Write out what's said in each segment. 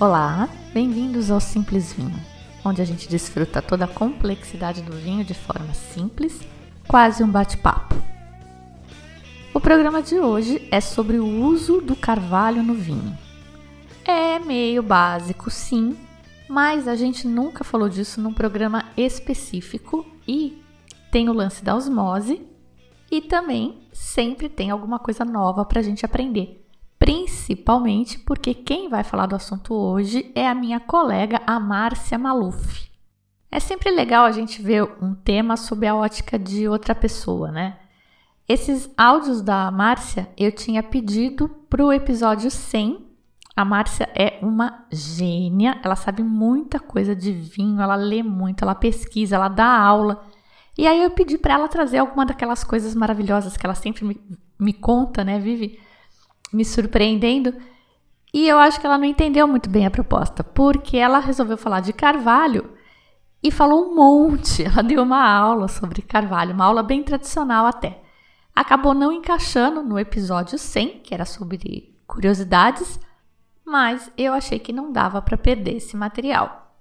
Olá, bem-vindos ao Simples Vinho, onde a gente desfruta toda a complexidade do vinho de forma simples, quase um bate-papo. O programa de hoje é sobre o uso do carvalho no vinho. É meio básico, sim, mas a gente nunca falou disso num programa específico e tem o lance da osmose e também sempre tem alguma coisa nova para a gente aprender principalmente porque quem vai falar do assunto hoje é a minha colega, a Márcia Maluf. É sempre legal a gente ver um tema sob a ótica de outra pessoa, né? Esses áudios da Márcia eu tinha pedido para o episódio 100. A Márcia é uma gênia, ela sabe muita coisa de vinho, ela lê muito, ela pesquisa, ela dá aula. E aí eu pedi para ela trazer alguma daquelas coisas maravilhosas que ela sempre me, me conta, né, Vivi? Me surpreendendo. E eu acho que ela não entendeu muito bem a proposta, porque ela resolveu falar de Carvalho e falou um monte. Ela deu uma aula sobre Carvalho, uma aula bem tradicional até. Acabou não encaixando no episódio 100, que era sobre curiosidades, mas eu achei que não dava para perder esse material.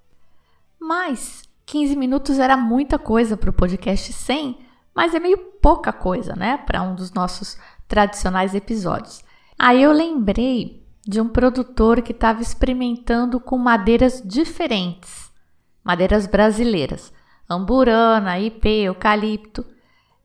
Mas 15 minutos era muita coisa para o podcast 100, mas é meio pouca coisa, né, para um dos nossos tradicionais episódios. Aí eu lembrei de um produtor que estava experimentando com madeiras diferentes, madeiras brasileiras, amburana, ipê, eucalipto.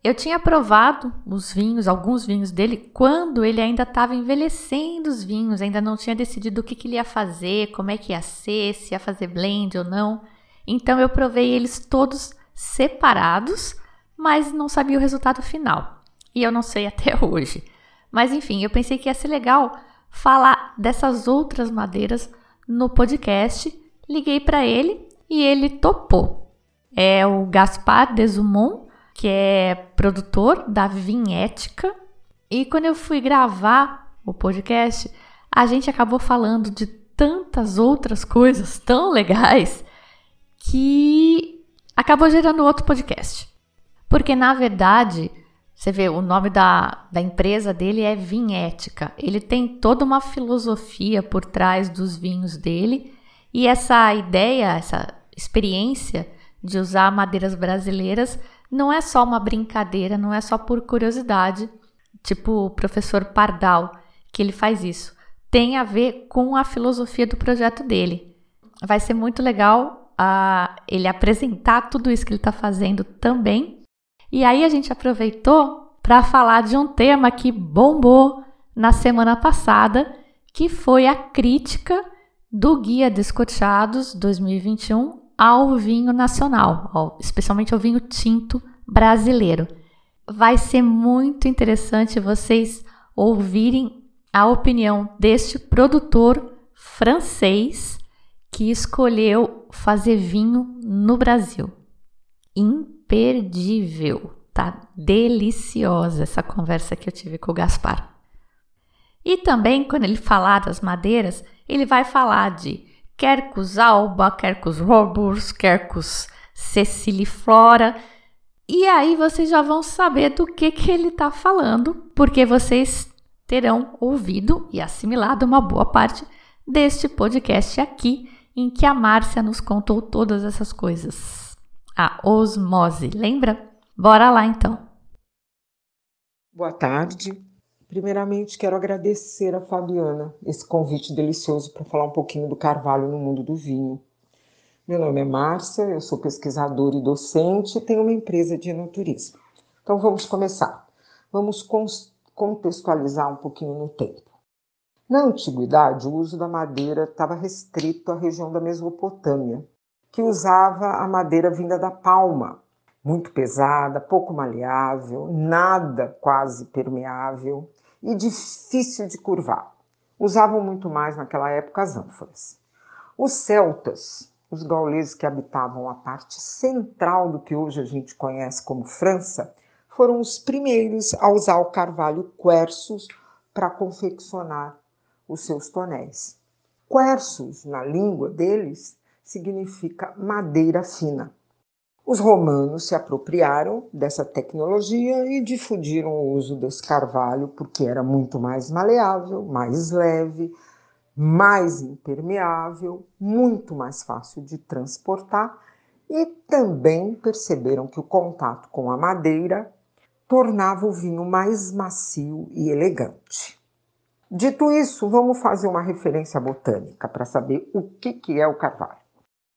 Eu tinha provado os vinhos, alguns vinhos dele, quando ele ainda estava envelhecendo os vinhos, ainda não tinha decidido o que, que ele ia fazer, como é que ia ser, se ia fazer blend ou não. Então eu provei eles todos separados, mas não sabia o resultado final. E eu não sei até hoje. Mas enfim, eu pensei que ia ser legal falar dessas outras madeiras no podcast. Liguei para ele e ele topou. É o Gaspar Desumont, que é produtor da Vinhética. E quando eu fui gravar o podcast, a gente acabou falando de tantas outras coisas tão legais que acabou gerando outro podcast. Porque na verdade, você vê, o nome da, da empresa dele é Vinhética. Ele tem toda uma filosofia por trás dos vinhos dele e essa ideia, essa experiência de usar madeiras brasileiras não é só uma brincadeira, não é só por curiosidade, tipo o professor Pardal, que ele faz isso. Tem a ver com a filosofia do projeto dele. Vai ser muito legal uh, ele apresentar tudo isso que ele está fazendo também e aí a gente aproveitou para falar de um tema que bombou na semana passada, que foi a crítica do Guia Descorchados 2021 ao vinho nacional, especialmente ao vinho tinto brasileiro. Vai ser muito interessante vocês ouvirem a opinião deste produtor francês que escolheu fazer vinho no Brasil imperdível. Tá deliciosa essa conversa que eu tive com o Gaspar. E também, quando ele falar das madeiras, ele vai falar de Quercus alba, Quercus roburs, Quercus ceciliflora. E aí vocês já vão saber do que, que ele está falando, porque vocês terão ouvido e assimilado uma boa parte deste podcast aqui, em que a Márcia nos contou todas essas coisas a osmose, lembra? Bora lá então. Boa tarde. Primeiramente, quero agradecer a Fabiana esse convite delicioso para falar um pouquinho do carvalho no mundo do vinho. Meu nome é Márcia, eu sou pesquisadora e docente e tenho uma empresa de enoturismo. Então vamos começar. Vamos contextualizar um pouquinho no tempo. Na antiguidade, o uso da madeira estava restrito à região da Mesopotâmia, que usava a madeira vinda da palma, muito pesada, pouco maleável, nada quase permeável e difícil de curvar. usavam muito mais naquela época as ânforas. Os celtas, os gauleses que habitavam a parte central do que hoje a gente conhece como França, foram os primeiros a usar o carvalho quercus para confeccionar os seus tonéis. Quercus, na língua deles, significa madeira fina. Os romanos se apropriaram dessa tecnologia e difundiram o uso desse carvalho porque era muito mais maleável, mais leve, mais impermeável, muito mais fácil de transportar e também perceberam que o contato com a madeira tornava o vinho mais macio e elegante. Dito isso, vamos fazer uma referência botânica para saber o que, é o carvalho.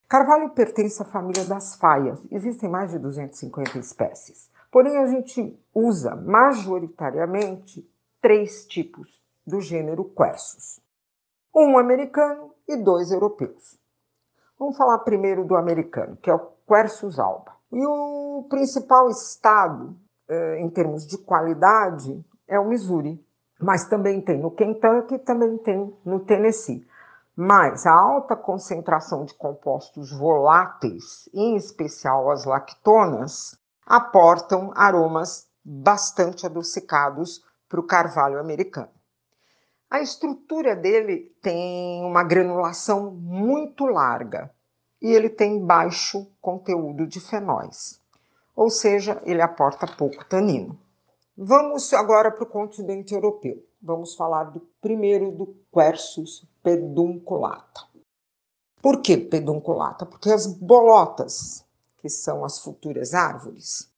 Carvalho pertence à família das faias. Existem mais de 250 espécies. Porém, a gente usa majoritariamente três tipos do gênero Quercus. Um americano e dois europeus. Vamos falar primeiro do americano, que é o Quercus alba. E o principal estado eh, em termos de qualidade é o Missouri, mas também tem no Kentucky, também tem no Tennessee. Mas a alta concentração de compostos voláteis, em especial as lactonas, aportam aromas bastante adocicados para o carvalho americano. A estrutura dele tem uma granulação muito larga e ele tem baixo conteúdo de fenóis ou seja, ele aporta pouco tanino. Vamos agora para o continente europeu. Vamos falar do primeiro do Quercus pedunculata. Por que pedunculata? Porque as bolotas, que são as futuras árvores,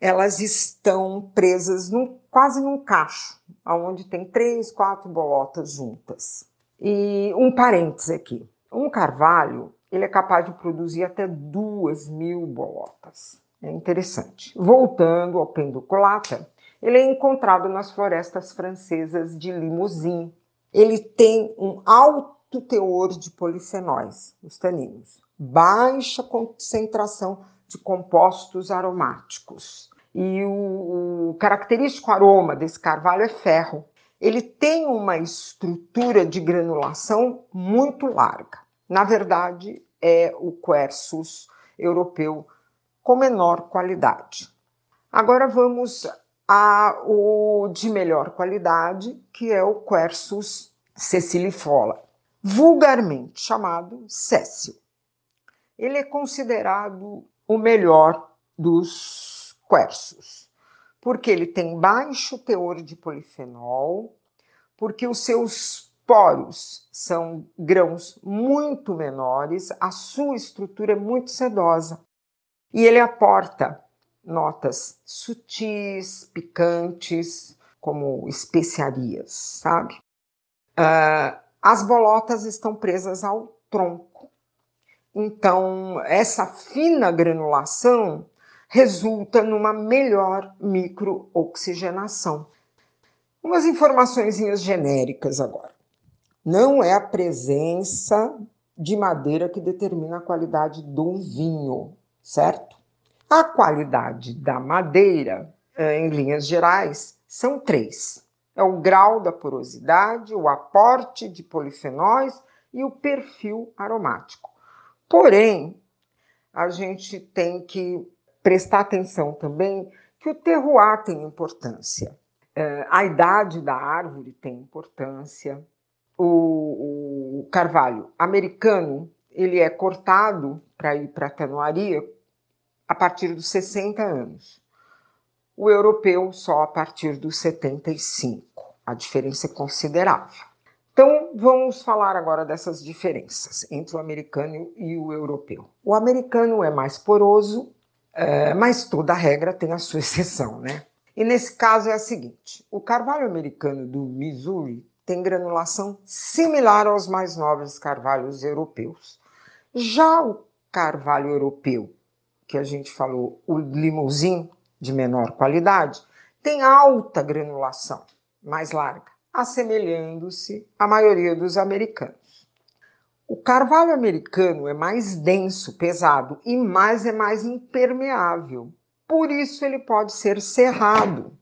elas estão presas num, quase num cacho, onde tem três, quatro bolotas juntas. E um parênteses aqui: um carvalho ele é capaz de produzir até duas mil bolotas. É interessante. Voltando ao penduculata, ele é encontrado nas florestas francesas de Limousin. Ele tem um alto teor de polifenóis, os taninos, baixa concentração de compostos aromáticos. E o, o característico aroma desse carvalho é ferro. Ele tem uma estrutura de granulação muito larga. Na verdade, é o Quercus europeu com menor qualidade. Agora vamos ao de melhor qualidade, que é o Quercus cecilifola, vulgarmente chamado Cécio. Ele é considerado o melhor dos quercus, porque ele tem baixo teor de polifenol, porque os seus poros são grãos muito menores, a sua estrutura é muito sedosa. E ele aporta notas sutis, picantes, como especiarias, sabe? Uh, as bolotas estão presas ao tronco. Então, essa fina granulação resulta numa melhor microoxigenação. Umas informações genéricas agora. Não é a presença de madeira que determina a qualidade do vinho certo? A qualidade da madeira, eh, em linhas gerais, são três: é o grau da porosidade, o aporte de polifenóis e o perfil aromático. Porém, a gente tem que prestar atenção também que o terroir tem importância. Eh, a idade da árvore tem importância. O, o carvalho americano ele é cortado para ir para a canoaria a partir dos 60 anos. O europeu só a partir dos 75. A diferença é considerável. Então, vamos falar agora dessas diferenças entre o americano e o europeu. O americano é mais poroso, é, mas toda regra tem a sua exceção, né? E nesse caso é a seguinte: o carvalho americano do Missouri tem granulação similar aos mais nobres carvalhos europeus. Já o carvalho europeu, que a gente falou, o limousin, de menor qualidade, tem alta granulação, mais larga, assemelhando-se à maioria dos americanos. O carvalho americano é mais denso, pesado e mais é mais impermeável. Por isso ele pode ser serrado.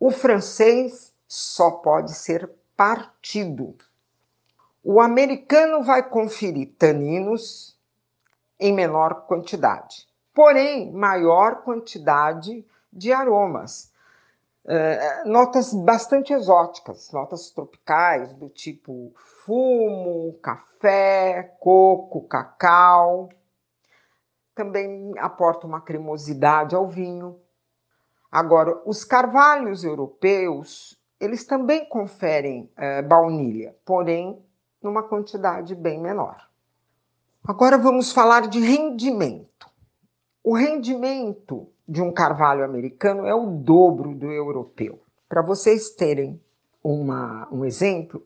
O francês só pode ser partido. O americano vai conferir taninos em menor quantidade, porém maior quantidade de aromas. Uh, notas bastante exóticas, notas tropicais, do tipo fumo, café, coco, cacau. Também aporta uma cremosidade ao vinho. Agora, os carvalhos europeus, eles também conferem uh, baunilha, porém numa quantidade bem menor. Agora vamos falar de rendimento. O rendimento de um carvalho americano é o dobro do europeu. Para vocês terem uma, um exemplo,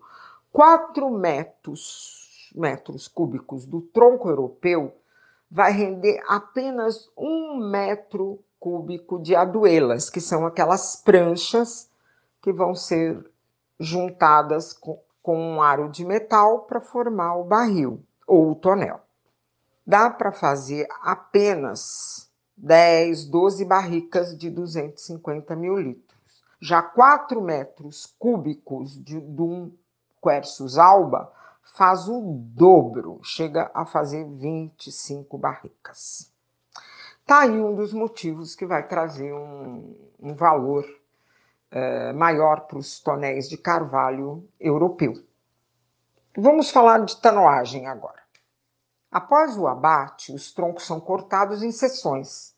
4 metros, metros cúbicos do tronco europeu vai render apenas um metro cúbico de aduelas, que são aquelas pranchas que vão ser juntadas com, com um aro de metal para formar o barril ou o tonel. Dá para fazer apenas 10, 12 barricas de 250 mil litros. Já 4 metros cúbicos de, de um Quercus alba faz o dobro, chega a fazer 25 barricas. Tá aí um dos motivos que vai trazer um, um valor é, maior para os tonéis de carvalho europeu. Vamos falar de tanoagem agora. Após o abate, os troncos são cortados em seções,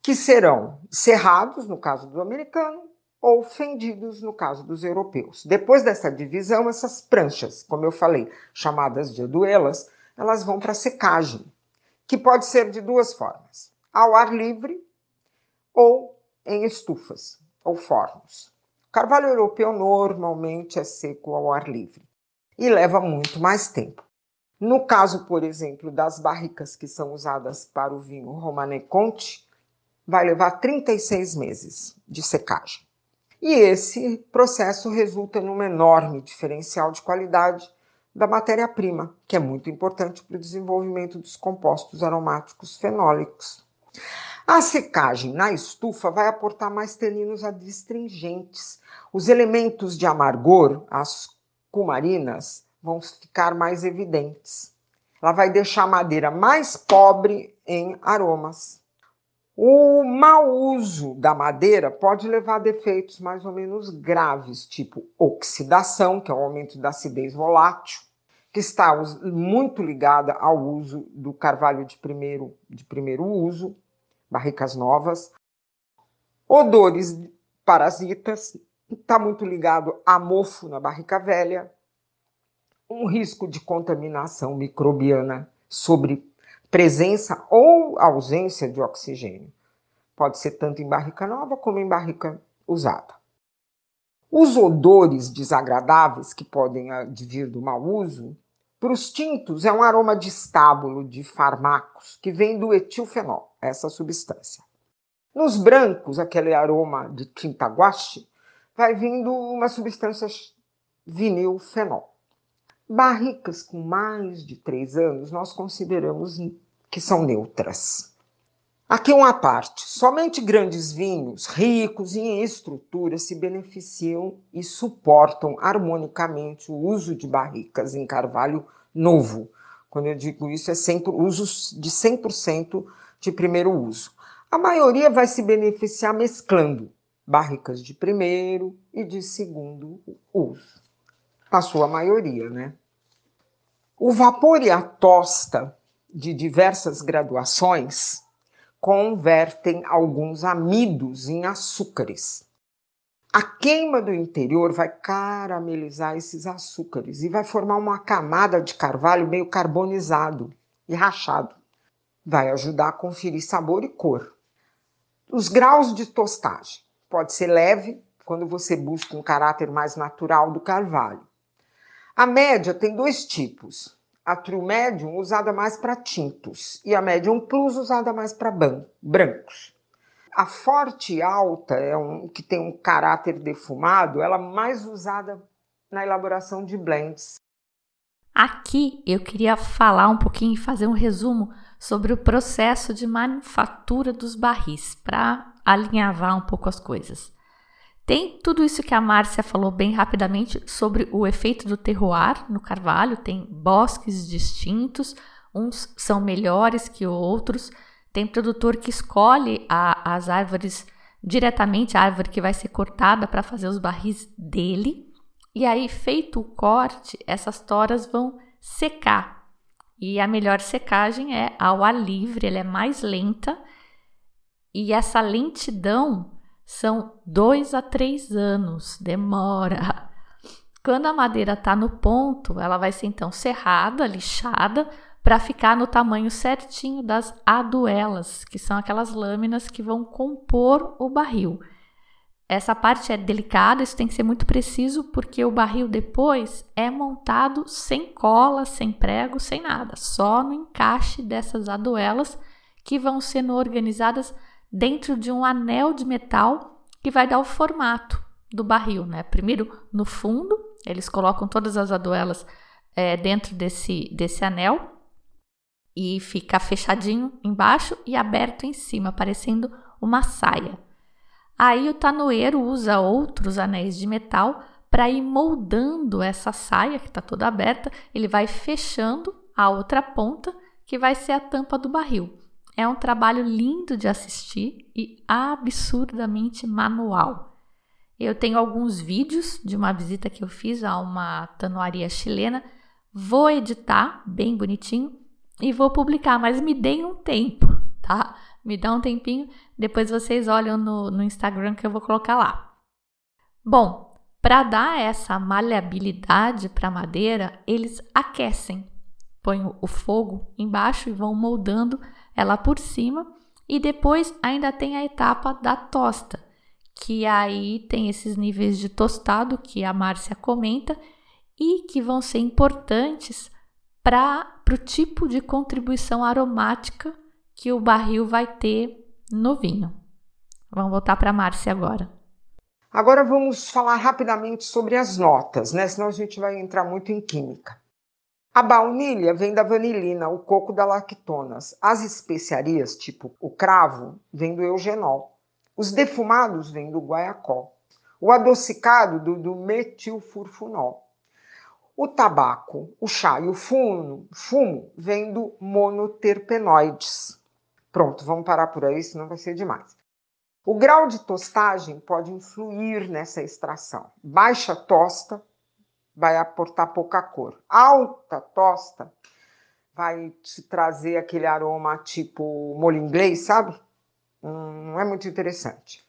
que serão serrados, no caso do americano, ou fendidos, no caso dos europeus. Depois dessa divisão, essas pranchas, como eu falei, chamadas de duelas, elas vão para secagem, que pode ser de duas formas: ao ar livre ou em estufas ou fornos. O carvalho europeu normalmente é seco ao ar livre e leva muito mais tempo. No caso, por exemplo, das barricas que são usadas para o vinho Romanée Conti, vai levar 36 meses de secagem. E esse processo resulta num enorme diferencial de qualidade da matéria-prima, que é muito importante para o desenvolvimento dos compostos aromáticos fenólicos. A secagem na estufa vai aportar mais taninos adstringentes. Os elementos de amargor, as cumarinas, vão ficar mais evidentes. Ela vai deixar a madeira mais pobre em aromas. O mau uso da madeira pode levar a defeitos mais ou menos graves, tipo oxidação, que é o aumento da acidez volátil, que está muito ligada ao uso do carvalho de primeiro, de primeiro uso, barricas novas. Odores parasitas, está muito ligado a mofo na barrica velha. Um risco de contaminação microbiana sobre presença ou ausência de oxigênio. Pode ser tanto em barrica nova como em barrica usada. Os odores desagradáveis que podem advir do mau uso, para os tintos é um aroma de estábulo de fármacos que vem do etilfenol, essa substância. Nos brancos, aquele aroma de tinta guache, vai vindo uma substância vinilfenol. Barricas com mais de três anos nós consideramos que são neutras. Aqui uma parte: somente grandes vinhos, ricos em estrutura, se beneficiam e suportam harmonicamente o uso de barricas em carvalho novo. Quando eu digo isso, é 100, usos de 100% de primeiro uso. A maioria vai se beneficiar mesclando barricas de primeiro e de segundo uso. A sua maioria, né? O vapor e a tosta de diversas graduações convertem alguns amidos em açúcares. A queima do interior vai caramelizar esses açúcares e vai formar uma camada de carvalho meio carbonizado e rachado. Vai ajudar a conferir sabor e cor. Os graus de tostagem pode ser leve quando você busca um caráter mais natural do carvalho. A média tem dois tipos: a True Medium usada mais para tintos e a Medium Plus usada mais para brancos. A forte alta, é um, que tem um caráter defumado, ela é mais usada na elaboração de blends. Aqui eu queria falar um pouquinho e fazer um resumo sobre o processo de manufatura dos barris, para alinhavar um pouco as coisas. Tem tudo isso que a Márcia falou bem rapidamente sobre o efeito do terroir no carvalho, tem bosques distintos, uns são melhores que outros, tem produtor que escolhe a, as árvores diretamente, a árvore que vai ser cortada para fazer os barris dele, e aí, feito o corte, essas toras vão secar. E a melhor secagem é ao ar livre, ela é mais lenta, e essa lentidão são dois a três anos, demora. Quando a madeira está no ponto, ela vai ser então serrada, lixada, para ficar no tamanho certinho das aduelas, que são aquelas lâminas que vão compor o barril. Essa parte é delicada, isso tem que ser muito preciso, porque o barril depois é montado sem cola, sem prego, sem nada, só no encaixe dessas aduelas que vão sendo organizadas dentro de um anel de metal que vai dar o formato do barril, né? Primeiro no fundo, eles colocam todas as aduelas é, dentro desse, desse anel e fica fechadinho embaixo e aberto em cima, parecendo uma saia. Aí o tanoeiro usa outros anéis de metal para ir moldando essa saia que está toda aberta, ele vai fechando a outra ponta, que vai ser a tampa do barril. É um trabalho lindo de assistir e absurdamente manual. Eu tenho alguns vídeos de uma visita que eu fiz a uma tanoaria chilena. Vou editar bem bonitinho e vou publicar, mas me deem um tempo, tá? Me dá um tempinho, depois vocês olham no, no Instagram que eu vou colocar lá. Bom, para dar essa maleabilidade para a madeira, eles aquecem. Põem o fogo embaixo e vão moldando ela por cima. E depois ainda tem a etapa da tosta, que aí tem esses níveis de tostado que a Márcia comenta e que vão ser importantes para o tipo de contribuição aromática que o barril vai ter no vinho. Vamos voltar para a Márcia agora. Agora vamos falar rapidamente sobre as notas, né? Senão a gente vai entrar muito em química. A baunilha vem da vanilina, o coco da lactonas. As especiarias, tipo o cravo, vem do eugenol. Os defumados vêm do guaiacol. O adocicado do, do metilfurfunol. O tabaco, o chá e o fumo, fumo vem do monoterpenoides. Pronto, vamos parar por aí, senão vai ser demais. O grau de tostagem pode influir nessa extração. Baixa tosta vai aportar pouca cor. Alta tosta vai te trazer aquele aroma tipo molho inglês, sabe? Hum, não é muito interessante.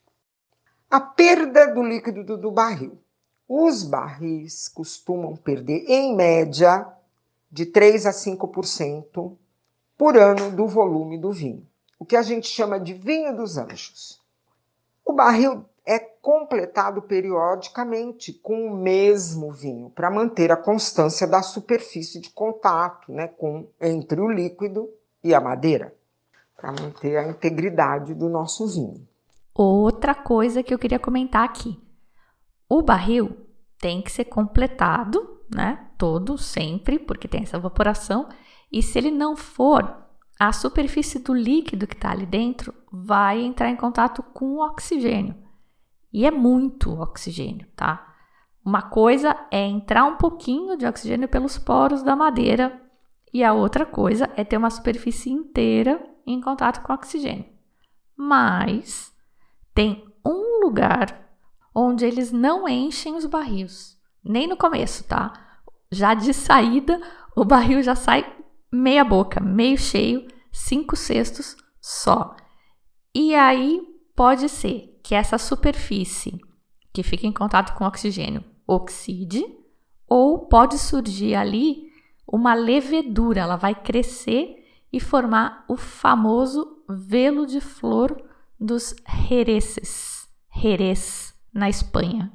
A perda do líquido do, do barril. Os barris costumam perder, em média, de 3 a 5% por ano do volume do vinho, o que a gente chama de vinho dos anjos. O barril é completado periodicamente com o mesmo vinho para manter a constância da superfície de contato né, com, entre o líquido e a madeira, para manter a integridade do nosso vinho. Outra coisa que eu queria comentar aqui: o barril tem que ser completado, né? Todo, sempre, porque tem essa evaporação, e se ele não for, a superfície do líquido que está ali dentro vai entrar em contato com o oxigênio. E é muito oxigênio, tá? Uma coisa é entrar um pouquinho de oxigênio pelos poros da madeira e a outra coisa é ter uma superfície inteira em contato com oxigênio. Mas tem um lugar onde eles não enchem os barris, nem no começo, tá? Já de saída, o barril já sai meia boca, meio cheio, cinco cestos só. E aí pode ser que essa superfície que fica em contato com oxigênio oxide, ou pode surgir ali uma levedura, ela vai crescer e formar o famoso velo de flor dos Jereces, Jerez, na Espanha.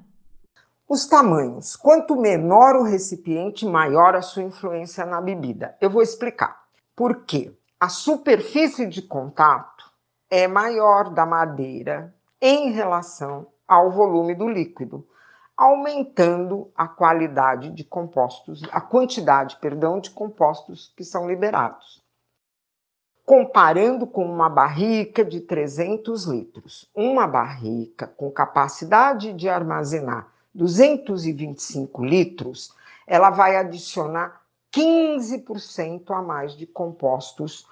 Os tamanhos. Quanto menor o recipiente, maior a sua influência na bebida. Eu vou explicar. Por quê? A superfície de contato é maior da madeira em relação ao volume do líquido, aumentando a qualidade de compostos, a quantidade, perdão, de compostos que são liberados. comparando com uma barrica de 300 litros. Uma barrica com capacidade de armazenar 225 litros, ela vai adicionar 15% a mais de compostos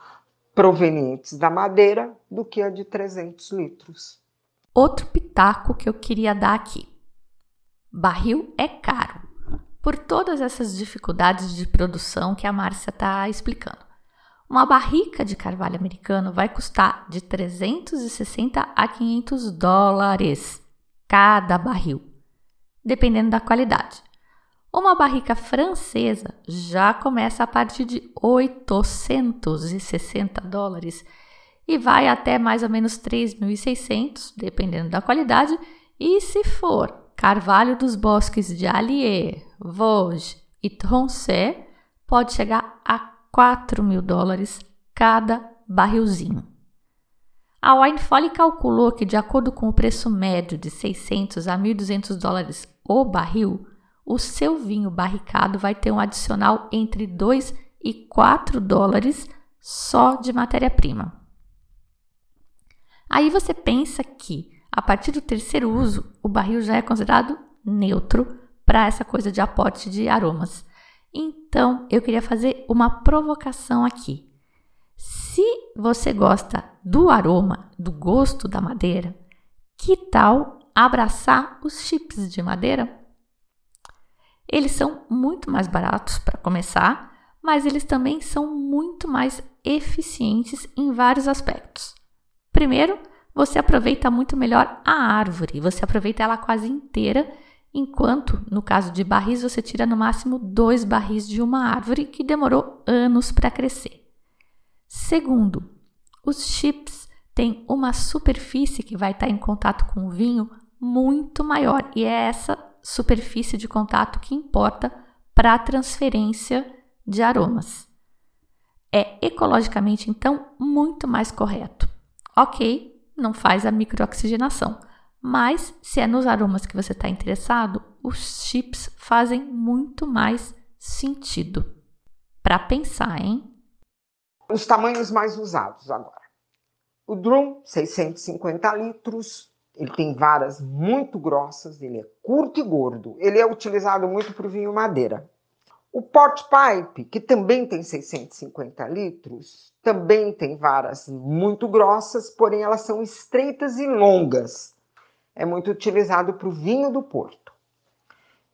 provenientes da madeira do que a de 300 litros. Outro pitaco que eu queria dar aqui. Barril é caro, por todas essas dificuldades de produção que a Márcia está explicando. Uma barrica de carvalho americano vai custar de 360 a 500 dólares cada barril, dependendo da qualidade. Uma barrica francesa já começa a partir de 860 dólares e vai até mais ou menos 3.600, dependendo da qualidade. E se for carvalho dos bosques de Allier, Vosges e Tronchet, pode chegar a 4 mil dólares cada barrilzinho. A Winefolly calculou que, de acordo com o preço médio de 600 a 1.200 dólares o barril, o seu vinho barricado vai ter um adicional entre 2 e 4 dólares só de matéria-prima. Aí você pensa que, a partir do terceiro uso, o barril já é considerado neutro para essa coisa de aporte de aromas. Então, eu queria fazer uma provocação aqui. Se você gosta do aroma, do gosto da madeira, que tal abraçar os chips de madeira? Eles são muito mais baratos para começar, mas eles também são muito mais eficientes em vários aspectos. Primeiro, você aproveita muito melhor a árvore, você aproveita ela quase inteira enquanto no caso de barris você tira no máximo dois barris de uma árvore que demorou anos para crescer. Segundo, os chips têm uma superfície que vai estar em contato com o vinho muito maior e é essa superfície de contato que importa para a transferência de aromas. É ecologicamente então muito mais correto. Ok, não faz a microoxigenação, mas se é nos aromas que você está interessado, os chips fazem muito mais sentido. Para pensar, hein? Os tamanhos mais usados agora. O drum, 650 litros, ele tem varas muito grossas, ele é curto e gordo. Ele é utilizado muito para o vinho madeira. O port pipe, que também tem 650 litros, também tem varas muito grossas, porém elas são estreitas e longas é muito utilizado para o vinho do Porto.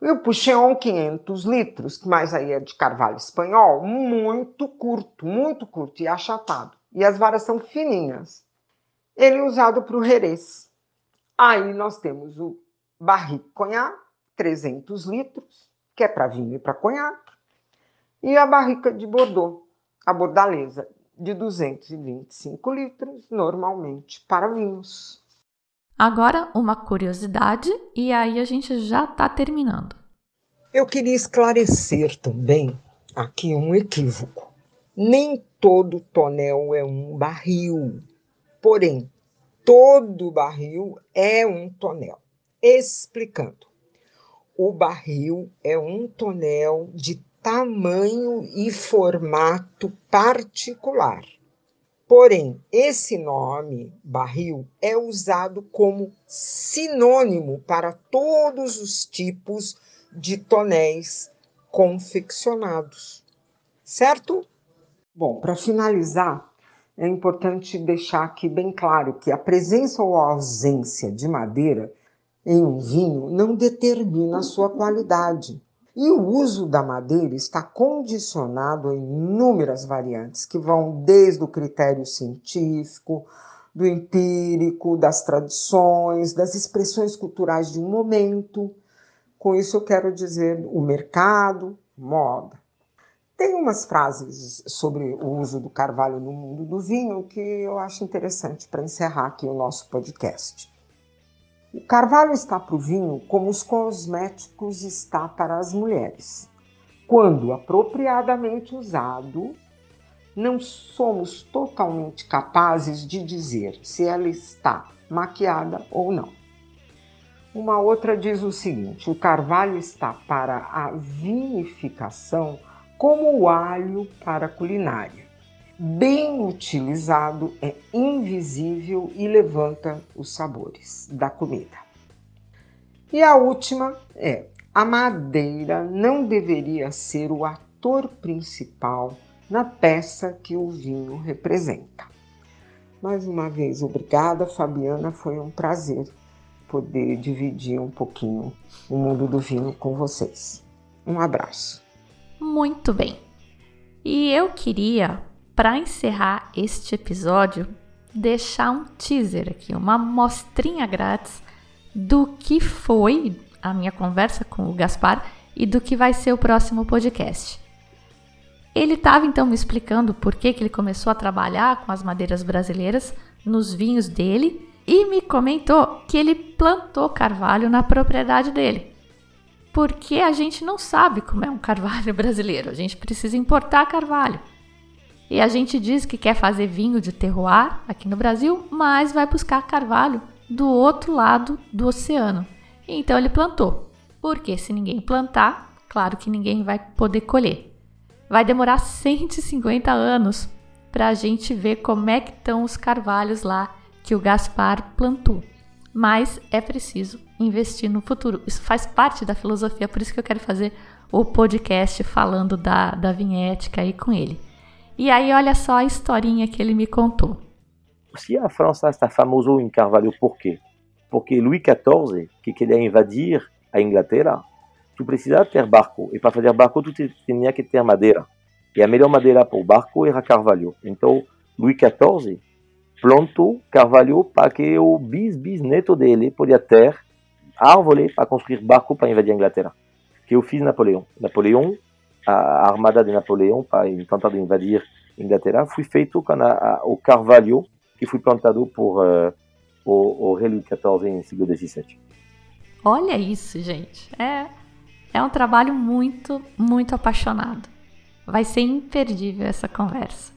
E o Pucheon 500 litros, que mais aí é de carvalho espanhol, muito curto, muito curto e achatado. E as varas são fininhas. Ele é usado para o Jerez. Aí nós temos o Barrique Cognac, 300 litros, que é para vinho e para conhaque. E a barrica de Bordeaux, a bordaleza, de 225 litros, normalmente para vinhos. Agora, uma curiosidade, e aí a gente já está terminando. Eu queria esclarecer também aqui um equívoco. Nem todo tonel é um barril, porém, todo barril é um tonel. Explicando, o barril é um tonel de tamanho e formato particular. Porém, esse nome, barril, é usado como sinônimo para todos os tipos de tonéis confeccionados. Certo? Bom, para finalizar, é importante deixar aqui bem claro que a presença ou ausência de madeira em um vinho não determina a sua qualidade. E o uso da madeira está condicionado a inúmeras variantes, que vão desde o critério científico, do empírico, das tradições, das expressões culturais de um momento. Com isso, eu quero dizer o mercado, moda. Tem umas frases sobre o uso do carvalho no mundo do vinho que eu acho interessante para encerrar aqui o nosso podcast. O carvalho está para o vinho como os cosméticos está para as mulheres. Quando apropriadamente usado, não somos totalmente capazes de dizer se ela está maquiada ou não. Uma outra diz o seguinte: o carvalho está para a vinificação como o alho para a culinária. Bem utilizado, é invisível e levanta os sabores da comida. E a última é: a madeira não deveria ser o ator principal na peça que o vinho representa. Mais uma vez, obrigada, Fabiana. Foi um prazer poder dividir um pouquinho o mundo do vinho com vocês. Um abraço. Muito bem. E eu queria para encerrar este episódio, deixar um teaser aqui, uma mostrinha grátis do que foi a minha conversa com o Gaspar e do que vai ser o próximo podcast. Ele estava então me explicando por que, que ele começou a trabalhar com as madeiras brasileiras nos vinhos dele e me comentou que ele plantou carvalho na propriedade dele. Porque a gente não sabe como é um carvalho brasileiro, a gente precisa importar carvalho. E a gente diz que quer fazer vinho de terroir aqui no Brasil, mas vai buscar carvalho do outro lado do oceano. Então ele plantou. Porque se ninguém plantar, claro que ninguém vai poder colher. Vai demorar 150 anos para a gente ver como é que estão os carvalhos lá que o Gaspar plantou. Mas é preciso investir no futuro. Isso faz parte da filosofia, por isso que eu quero fazer o podcast falando da, da vinhética aí com ele. E aí, olha só a historinha que ele me contou. Se a França está famoso em Carvalho, por quê? Porque Luís XIV, que queria invadir a Inglaterra, tu precisava ter barco. E para fazer barco, tu tinha que ter madeira. E a melhor madeira para o barco era Carvalho. Então, Luís XIV plantou Carvalho para que o bis-bisneto dele podia ter árvore para construir barco para invadir a Inglaterra. Que eu fiz Napoleão. Napoleão a armada de Napoleão para tentar invadir Inglaterra foi feito com a, a, o carvalho que foi plantado por uh, o, o rei Luís XIV em século XVII. Olha isso, gente. É, é um trabalho muito, muito apaixonado. Vai ser imperdível essa conversa.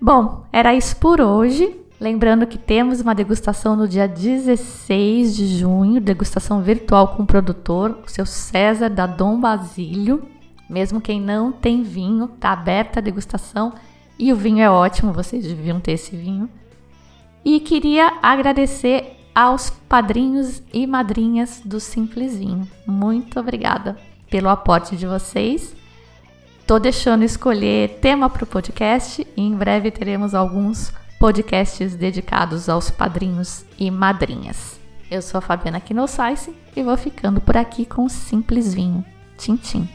Bom, era isso por hoje. Lembrando que temos uma degustação no dia 16 de junho, degustação virtual com o produtor, o seu César da Dom Basílio. Mesmo quem não tem vinho, tá aberta a degustação e o vinho é ótimo, vocês deviam ter esse vinho. E queria agradecer aos padrinhos e madrinhas do Simples Vinho. Muito obrigada pelo aporte de vocês. Tô deixando escolher tema para o podcast e em breve teremos alguns podcasts dedicados aos padrinhos e madrinhas. Eu sou a Fabiana Kinosaisi e vou ficando por aqui com o Simples Vinho. Tchim, tchim.